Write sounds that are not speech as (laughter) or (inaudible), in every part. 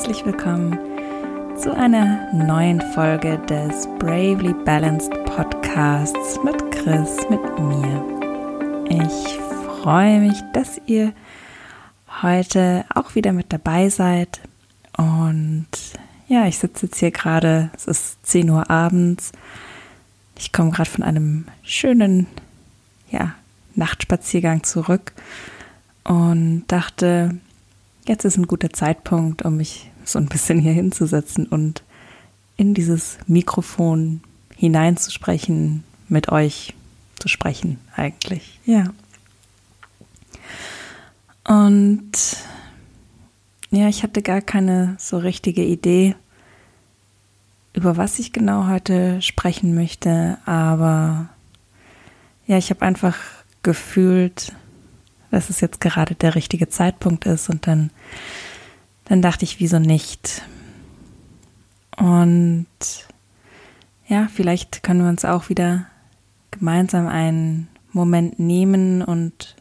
herzlich willkommen zu einer neuen Folge des Bravely Balanced Podcasts mit Chris, mit mir. Ich freue mich, dass ihr heute auch wieder mit dabei seid. Und ja, ich sitze jetzt hier gerade, es ist 10 Uhr abends. Ich komme gerade von einem schönen, ja, Nachtspaziergang zurück und dachte, jetzt ist ein guter Zeitpunkt, um mich so ein bisschen hier hinzusetzen und in dieses Mikrofon hineinzusprechen, mit euch zu sprechen eigentlich. Ja. Und ja, ich hatte gar keine so richtige Idee, über was ich genau heute sprechen möchte, aber ja, ich habe einfach gefühlt, dass es jetzt gerade der richtige Zeitpunkt ist und dann, dann dachte ich, wieso nicht? Und ja, vielleicht können wir uns auch wieder gemeinsam einen Moment nehmen und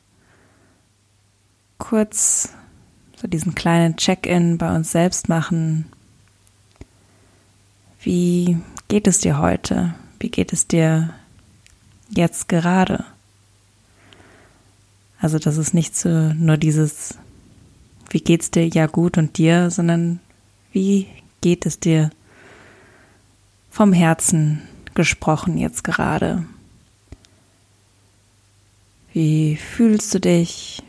kurz so diesen kleinen Check-in bei uns selbst machen. Wie geht es dir heute? Wie geht es dir jetzt gerade? Also das ist nicht so nur dieses, wie geht's dir ja gut und dir, sondern wie geht es dir vom Herzen gesprochen jetzt gerade? Wie fühlst du dich?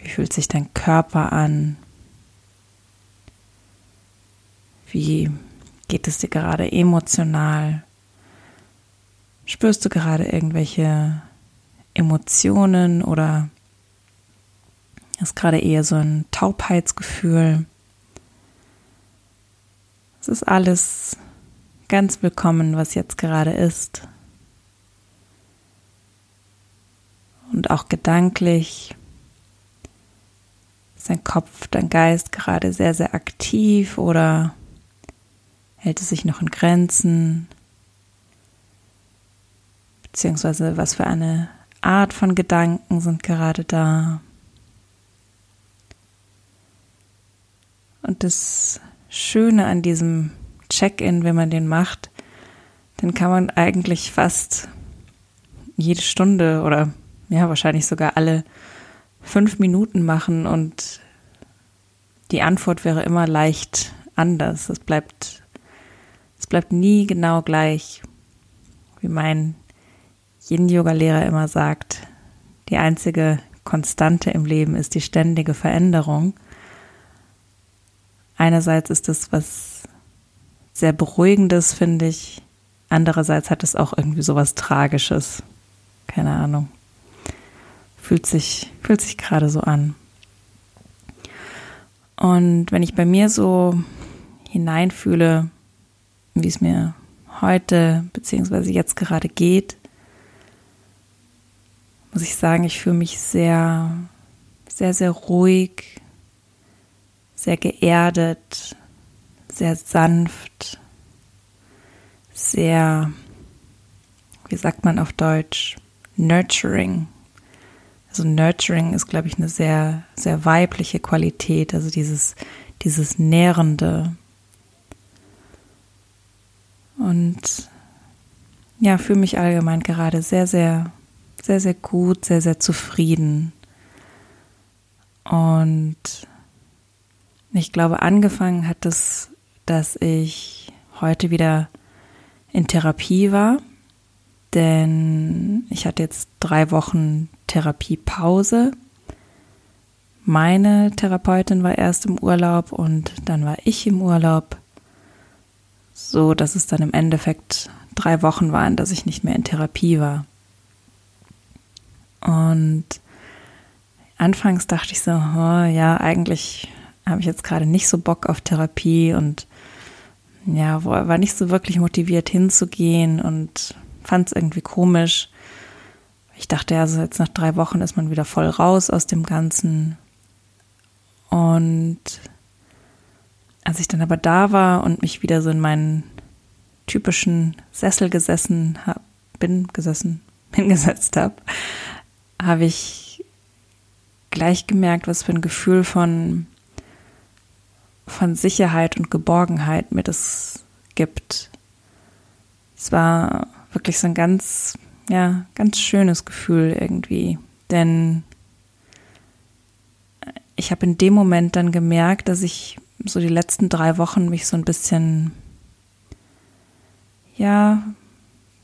Wie fühlt sich dein Körper an? Wie geht es dir gerade emotional? Spürst du gerade irgendwelche Emotionen oder ist gerade eher so ein Taubheitsgefühl. Es ist alles ganz willkommen, was jetzt gerade ist. Und auch gedanklich ist dein Kopf, dein Geist gerade sehr, sehr aktiv oder hält es sich noch in Grenzen? Beziehungsweise was für eine Art von Gedanken sind gerade da? Und das Schöne an diesem Check-in, wenn man den macht, dann kann man eigentlich fast jede Stunde oder ja, wahrscheinlich sogar alle fünf Minuten machen und die Antwort wäre immer leicht anders. Es bleibt, es bleibt nie genau gleich, wie mein Yin-Yoga-Lehrer immer sagt. Die einzige Konstante im Leben ist die ständige Veränderung. Einerseits ist es was sehr Beruhigendes, finde ich. Andererseits hat es auch irgendwie so was Tragisches. Keine Ahnung. Fühlt sich, fühlt sich gerade so an. Und wenn ich bei mir so hineinfühle, wie es mir heute beziehungsweise jetzt gerade geht, muss ich sagen, ich fühle mich sehr, sehr, sehr ruhig, sehr geerdet, sehr sanft, sehr, wie sagt man auf Deutsch, nurturing. Also nurturing ist, glaube ich, eine sehr, sehr weibliche Qualität, also dieses, dieses Nährende. Und ja, fühle mich allgemein gerade sehr, sehr, sehr, sehr gut, sehr, sehr zufrieden. Und ich glaube, angefangen hat es, dass ich heute wieder in Therapie war, denn ich hatte jetzt drei Wochen Therapiepause. Meine Therapeutin war erst im Urlaub und dann war ich im Urlaub, so dass es dann im Endeffekt drei Wochen waren, dass ich nicht mehr in Therapie war. Und anfangs dachte ich so, oh, ja, eigentlich habe ich jetzt gerade nicht so Bock auf Therapie und ja, war nicht so wirklich motiviert hinzugehen und fand es irgendwie komisch. Ich dachte ja, also jetzt nach drei Wochen ist man wieder voll raus aus dem Ganzen. Und als ich dann aber da war und mich wieder so in meinen typischen Sessel gesessen hab, bin gesessen, (laughs) hingesetzt habe, habe ich gleich gemerkt, was für ein Gefühl von von Sicherheit und Geborgenheit mir das gibt. Es war wirklich so ein ganz, ja, ganz schönes Gefühl irgendwie. Denn ich habe in dem Moment dann gemerkt, dass ich so die letzten drei Wochen mich so ein bisschen, ja,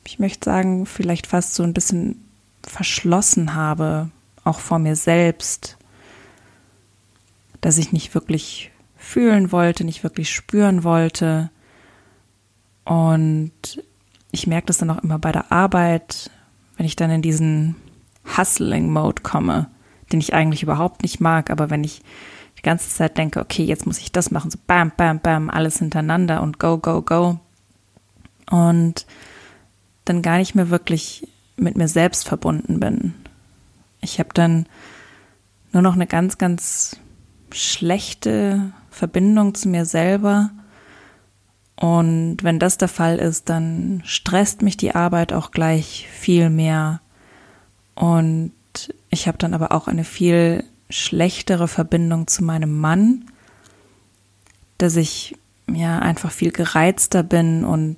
ich möchte sagen, vielleicht fast so ein bisschen verschlossen habe, auch vor mir selbst, dass ich nicht wirklich fühlen wollte, nicht wirklich spüren wollte. Und ich merke das dann auch immer bei der Arbeit, wenn ich dann in diesen Hustling-Mode komme, den ich eigentlich überhaupt nicht mag, aber wenn ich die ganze Zeit denke, okay, jetzt muss ich das machen, so bam, bam, bam, alles hintereinander und go, go, go. Und dann gar nicht mehr wirklich mit mir selbst verbunden bin. Ich habe dann nur noch eine ganz, ganz schlechte Verbindung zu mir selber. Und wenn das der Fall ist, dann stresst mich die Arbeit auch gleich viel mehr. Und ich habe dann aber auch eine viel schlechtere Verbindung zu meinem Mann, dass ich ja einfach viel gereizter bin und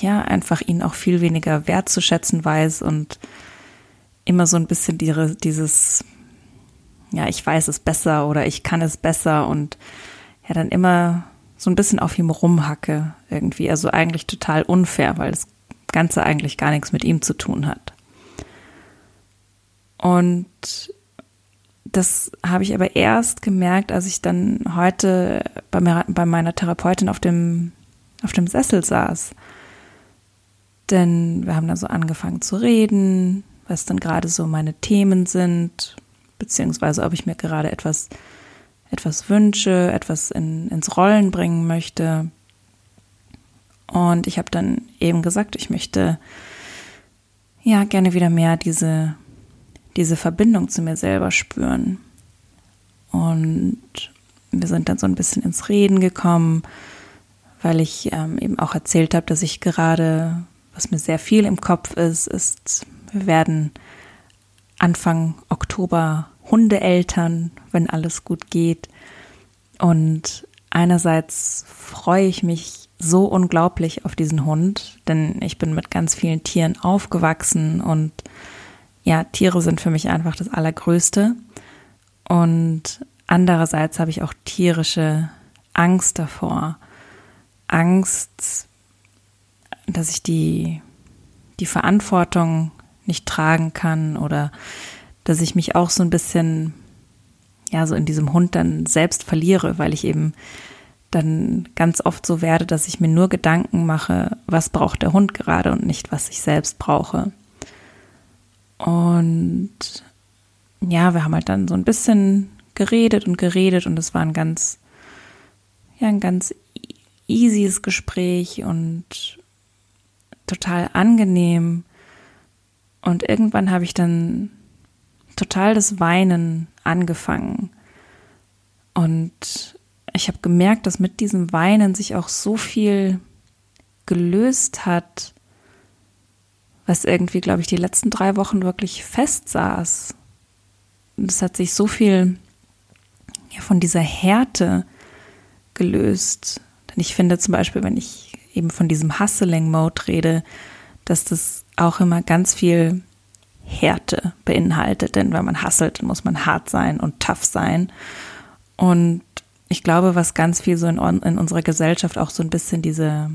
ja einfach ihn auch viel weniger wertzuschätzen weiß und immer so ein bisschen die, dieses ja, ich weiß es besser oder ich kann es besser und ja, dann immer so ein bisschen auf ihm rumhacke irgendwie. Also eigentlich total unfair, weil das Ganze eigentlich gar nichts mit ihm zu tun hat. Und das habe ich aber erst gemerkt, als ich dann heute bei, mir, bei meiner Therapeutin auf dem, auf dem Sessel saß. Denn wir haben dann so angefangen zu reden, was dann gerade so meine Themen sind, beziehungsweise ob ich mir gerade etwas, etwas wünsche, etwas in, ins Rollen bringen möchte. Und ich habe dann eben gesagt, ich möchte ja gerne wieder mehr diese, diese Verbindung zu mir selber spüren. Und wir sind dann so ein bisschen ins Reden gekommen, weil ich ähm, eben auch erzählt habe, dass ich gerade, was mir sehr viel im Kopf ist, ist, wir werden Anfang Oktober Hundeeltern, wenn alles gut geht. Und einerseits freue ich mich so unglaublich auf diesen Hund, denn ich bin mit ganz vielen Tieren aufgewachsen und ja, Tiere sind für mich einfach das Allergrößte. Und andererseits habe ich auch tierische Angst davor. Angst, dass ich die, die Verantwortung nicht tragen kann oder dass ich mich auch so ein bisschen, ja, so in diesem Hund dann selbst verliere, weil ich eben dann ganz oft so werde, dass ich mir nur Gedanken mache, was braucht der Hund gerade und nicht, was ich selbst brauche. Und ja, wir haben halt dann so ein bisschen geredet und geredet und es war ein ganz, ja, ein ganz easyes Gespräch und total angenehm. Und irgendwann habe ich dann total das Weinen angefangen. Und ich habe gemerkt, dass mit diesem Weinen sich auch so viel gelöst hat, was irgendwie, glaube ich, die letzten drei Wochen wirklich festsaß. Und es hat sich so viel ja, von dieser Härte gelöst. Denn ich finde zum Beispiel, wenn ich eben von diesem Hustling-Mode rede, dass das auch immer ganz viel Härte beinhaltet. Denn wenn man hasselt, dann muss man hart sein und tough sein. Und ich glaube, was ganz viel so in, in unserer Gesellschaft auch so ein bisschen diese,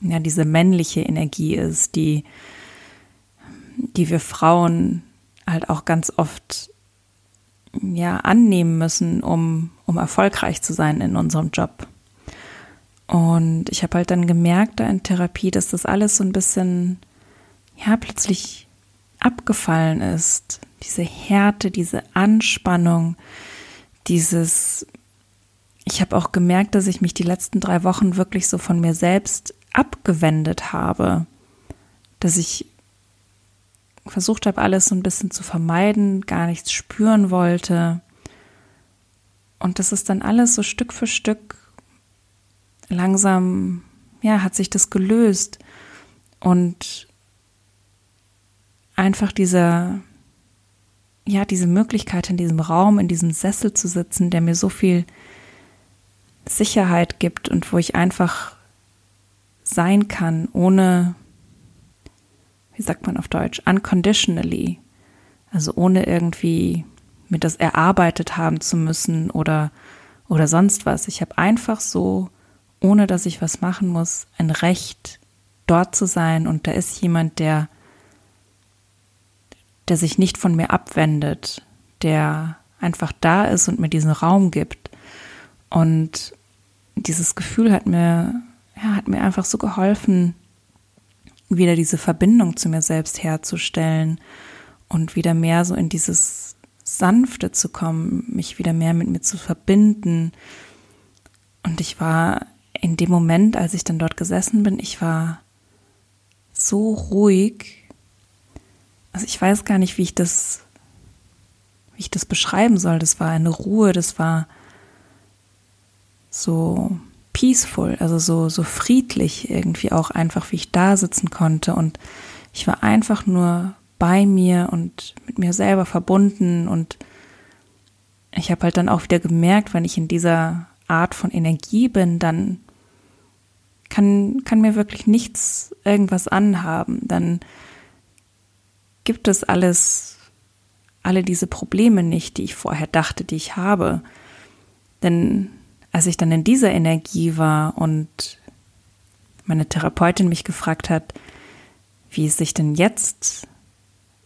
ja, diese männliche Energie ist, die, die wir Frauen halt auch ganz oft ja annehmen müssen, um, um erfolgreich zu sein in unserem Job. Und ich habe halt dann gemerkt da in Therapie, dass das alles so ein bisschen ja plötzlich abgefallen ist. Diese Härte, diese Anspannung, dieses, ich habe auch gemerkt, dass ich mich die letzten drei Wochen wirklich so von mir selbst abgewendet habe, dass ich versucht habe, alles so ein bisschen zu vermeiden, gar nichts spüren wollte. Und das ist dann alles so Stück für Stück langsam, ja, hat sich das gelöst. Und einfach dieser, ja, diese Möglichkeit in diesem Raum, in diesem Sessel zu sitzen, der mir so viel Sicherheit gibt und wo ich einfach sein kann, ohne, wie sagt man auf Deutsch, unconditionally. Also ohne irgendwie mir das erarbeitet haben zu müssen oder, oder sonst was. Ich habe einfach so, ohne dass ich was machen muss, ein Recht, dort zu sein. Und da ist jemand, der, der sich nicht von mir abwendet, der einfach da ist und mir diesen Raum gibt. Und dieses Gefühl hat mir, ja, hat mir einfach so geholfen, wieder diese Verbindung zu mir selbst herzustellen und wieder mehr so in dieses Sanfte zu kommen, mich wieder mehr mit mir zu verbinden. Und ich war in dem Moment, als ich dann dort gesessen bin, ich war so ruhig. Also ich weiß gar nicht, wie ich das, wie ich das beschreiben soll. Das war eine Ruhe, das war so peaceful, also so, so friedlich irgendwie auch einfach, wie ich da sitzen konnte. Und ich war einfach nur bei mir und mit mir selber verbunden. Und ich habe halt dann auch wieder gemerkt, wenn ich in dieser Art von Energie bin, dann kann, kann mir wirklich nichts irgendwas anhaben. Dann gibt es alles, alle diese Probleme nicht, die ich vorher dachte, die ich habe. Denn als ich dann in dieser Energie war und meine Therapeutin mich gefragt hat, wie es sich denn jetzt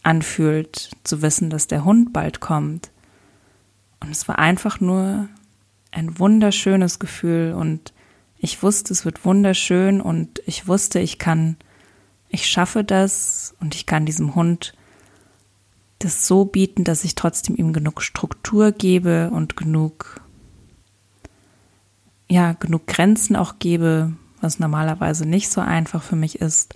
anfühlt, zu wissen, dass der Hund bald kommt. Und es war einfach nur ein wunderschönes Gefühl und ich wusste, es wird wunderschön und ich wusste, ich kann, ich schaffe das und ich kann diesem Hund das so bieten, dass ich trotzdem ihm genug Struktur gebe und genug ja, genug Grenzen auch gebe, was normalerweise nicht so einfach für mich ist.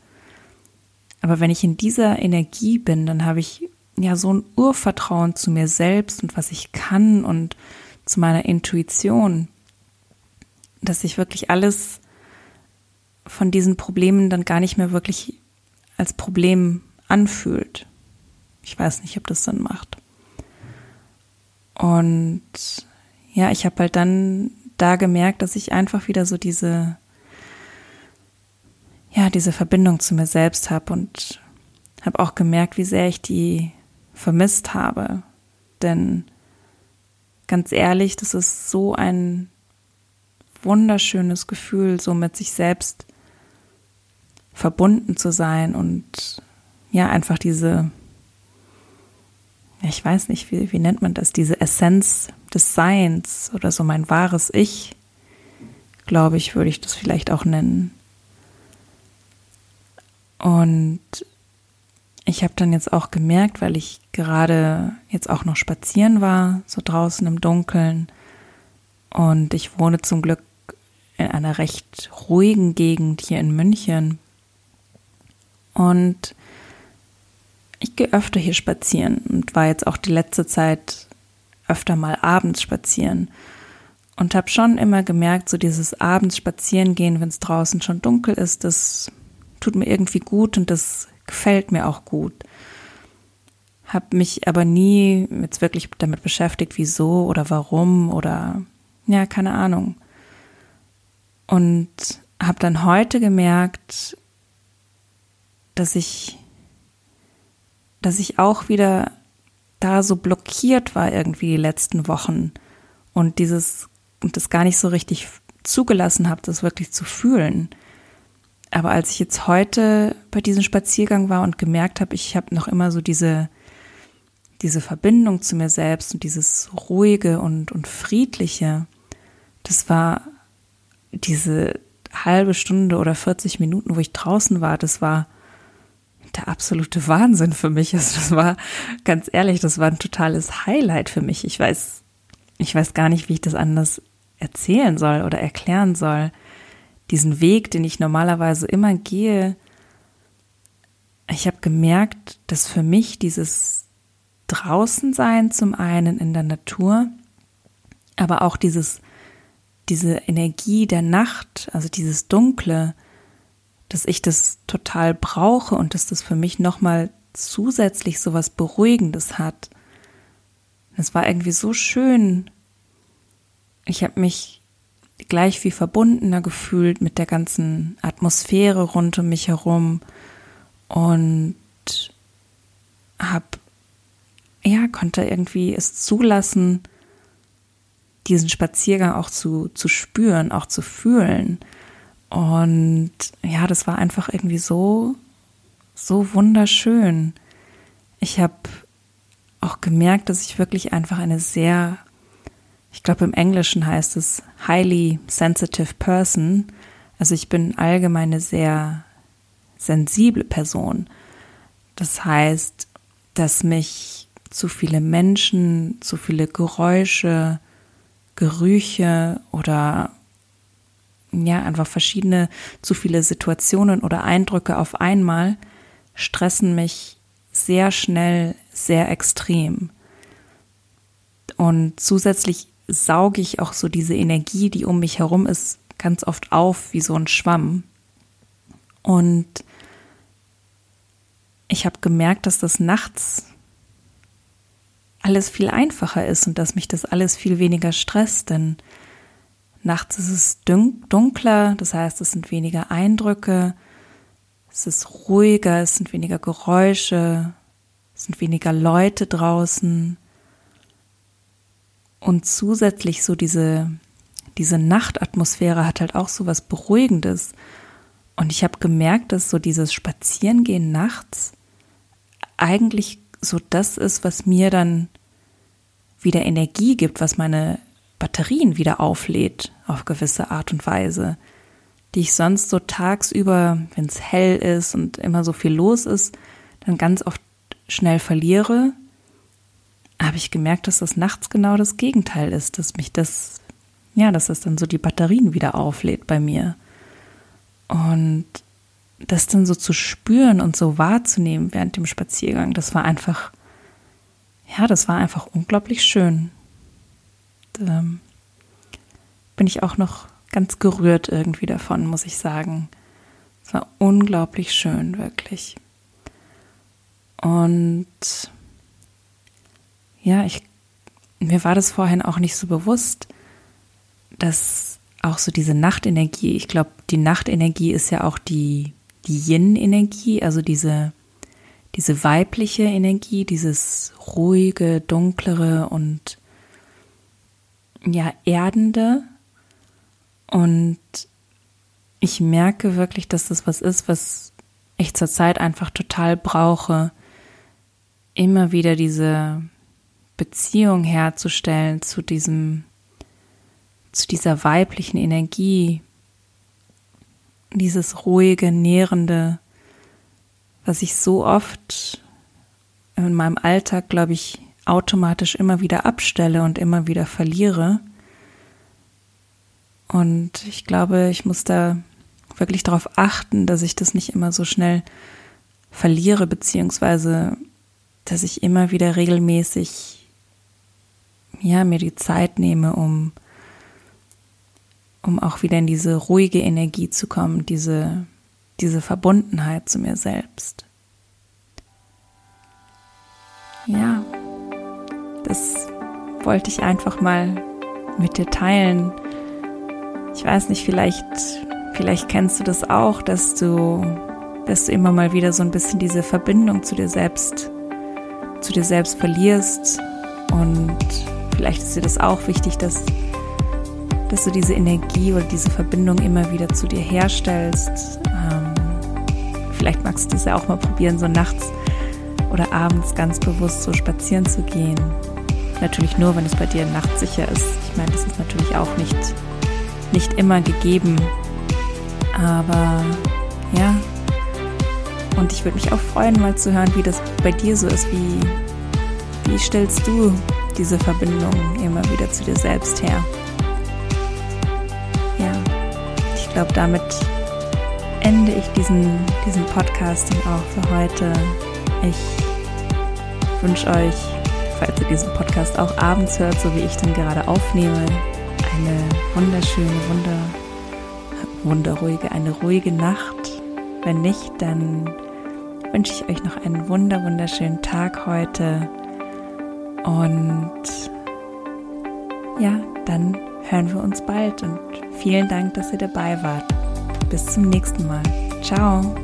Aber wenn ich in dieser Energie bin, dann habe ich ja so ein Urvertrauen zu mir selbst und was ich kann und zu meiner Intuition, dass sich wirklich alles von diesen Problemen dann gar nicht mehr wirklich als Problem anfühlt. Ich weiß nicht, ob das Sinn macht. Und ja, ich habe halt dann da gemerkt, dass ich einfach wieder so diese, ja, diese Verbindung zu mir selbst habe und habe auch gemerkt, wie sehr ich die vermisst habe. Denn ganz ehrlich, das ist so ein wunderschönes Gefühl, so mit sich selbst verbunden zu sein und ja, einfach diese ich weiß nicht, wie, wie nennt man das, diese Essenz des Seins oder so mein wahres Ich, glaube ich, würde ich das vielleicht auch nennen. Und ich habe dann jetzt auch gemerkt, weil ich gerade jetzt auch noch spazieren war, so draußen im Dunkeln. Und ich wohne zum Glück in einer recht ruhigen Gegend hier in München. Und ich gehe öfter hier spazieren und war jetzt auch die letzte Zeit öfter mal abends spazieren und habe schon immer gemerkt, so dieses abends spazieren gehen, wenn es draußen schon dunkel ist, das tut mir irgendwie gut und das gefällt mir auch gut. Habe mich aber nie jetzt wirklich damit beschäftigt, wieso oder warum oder ja, keine Ahnung. Und habe dann heute gemerkt, dass ich dass ich auch wieder da so blockiert war irgendwie die letzten Wochen und dieses und das gar nicht so richtig zugelassen habe, das wirklich zu fühlen. Aber als ich jetzt heute bei diesem Spaziergang war und gemerkt habe, ich habe noch immer so diese diese Verbindung zu mir selbst und dieses ruhige und und friedliche, das war diese halbe Stunde oder 40 Minuten, wo ich draußen war, das war der absolute Wahnsinn für mich. Also das war, ganz ehrlich, das war ein totales Highlight für mich. Ich weiß, ich weiß gar nicht, wie ich das anders erzählen soll oder erklären soll. Diesen Weg, den ich normalerweise immer gehe, ich habe gemerkt, dass für mich dieses Draußensein zum einen in der Natur, aber auch dieses, diese Energie der Nacht, also dieses Dunkle, dass ich das total brauche und dass das für mich nochmal zusätzlich so was Beruhigendes hat. Es war irgendwie so schön. Ich habe mich gleich viel verbundener gefühlt mit der ganzen Atmosphäre rund um mich herum und habe ja konnte irgendwie es zulassen, diesen Spaziergang auch zu, zu spüren, auch zu fühlen. Und ja, das war einfach irgendwie so, so wunderschön. Ich habe auch gemerkt, dass ich wirklich einfach eine sehr, ich glaube im Englischen heißt es highly sensitive person. Also ich bin allgemein eine sehr sensible Person. Das heißt, dass mich zu viele Menschen, zu viele Geräusche, Gerüche oder ja, einfach verschiedene, zu viele Situationen oder Eindrücke auf einmal stressen mich sehr schnell, sehr extrem. Und zusätzlich sauge ich auch so diese Energie, die um mich herum ist, ganz oft auf wie so ein Schwamm. Und ich habe gemerkt, dass das nachts alles viel einfacher ist und dass mich das alles viel weniger stresst, denn nachts ist es dunkler, das heißt, es sind weniger Eindrücke, es ist ruhiger, es sind weniger Geräusche, es sind weniger Leute draußen und zusätzlich so diese diese Nachtatmosphäre hat halt auch so was Beruhigendes. Und ich habe gemerkt, dass so dieses Spazierengehen nachts eigentlich so das ist, was mir dann wieder Energie gibt, was meine Batterien wieder auflädt auf gewisse Art und Weise, die ich sonst so tagsüber, wenn es hell ist und immer so viel los ist, dann ganz oft schnell verliere, habe ich gemerkt, dass das nachts genau das Gegenteil ist, dass mich das, ja, dass das dann so die Batterien wieder auflädt bei mir. Und das dann so zu spüren und so wahrzunehmen während dem Spaziergang, das war einfach, ja, das war einfach unglaublich schön. Da ähm, bin ich auch noch ganz gerührt irgendwie davon, muss ich sagen. Es war unglaublich schön, wirklich. Und ja, ich, mir war das vorhin auch nicht so bewusst, dass auch so diese Nachtenergie, ich glaube, die Nachtenergie ist ja auch die die Yin-Energie, also diese, diese weibliche Energie, dieses ruhige, dunklere und ja, erdende. Und ich merke wirklich, dass das was ist, was ich zurzeit einfach total brauche, immer wieder diese Beziehung herzustellen zu diesem, zu dieser weiblichen Energie, dieses ruhige, nährende, was ich so oft in meinem Alltag, glaube ich, automatisch immer wieder abstelle und immer wieder verliere. Und ich glaube, ich muss da wirklich darauf achten, dass ich das nicht immer so schnell verliere, beziehungsweise dass ich immer wieder regelmäßig ja, mir die Zeit nehme, um um auch wieder in diese ruhige Energie zu kommen, diese, diese Verbundenheit zu mir selbst. Ja, das wollte ich einfach mal mit dir teilen. Ich weiß nicht, vielleicht, vielleicht kennst du das auch, dass du, dass du immer mal wieder so ein bisschen diese Verbindung zu dir selbst, zu dir selbst verlierst. Und vielleicht ist dir das auch wichtig, dass dass du diese Energie oder diese Verbindung immer wieder zu dir herstellst. Ähm, vielleicht magst du es ja auch mal probieren, so nachts oder abends ganz bewusst so spazieren zu gehen. Natürlich nur, wenn es bei dir nachtsicher ist. Ich meine, das ist natürlich auch nicht, nicht immer gegeben. Aber ja. Und ich würde mich auch freuen, mal zu hören, wie das bei dir so ist. Wie, wie stellst du diese Verbindung immer wieder zu dir selbst her? Glaube, damit ende ich diesen, diesen Podcast dann auch für heute. Ich wünsche euch, falls ihr diesen Podcast auch abends hört, so wie ich den gerade aufnehme, eine wunderschöne, wunder, wunderruhige, eine ruhige Nacht. Wenn nicht, dann wünsche ich euch noch einen wunder, wunderschönen Tag heute. Und ja, dann hören wir uns bald und vielen Dank, dass ihr dabei wart. Bis zum nächsten Mal. Ciao.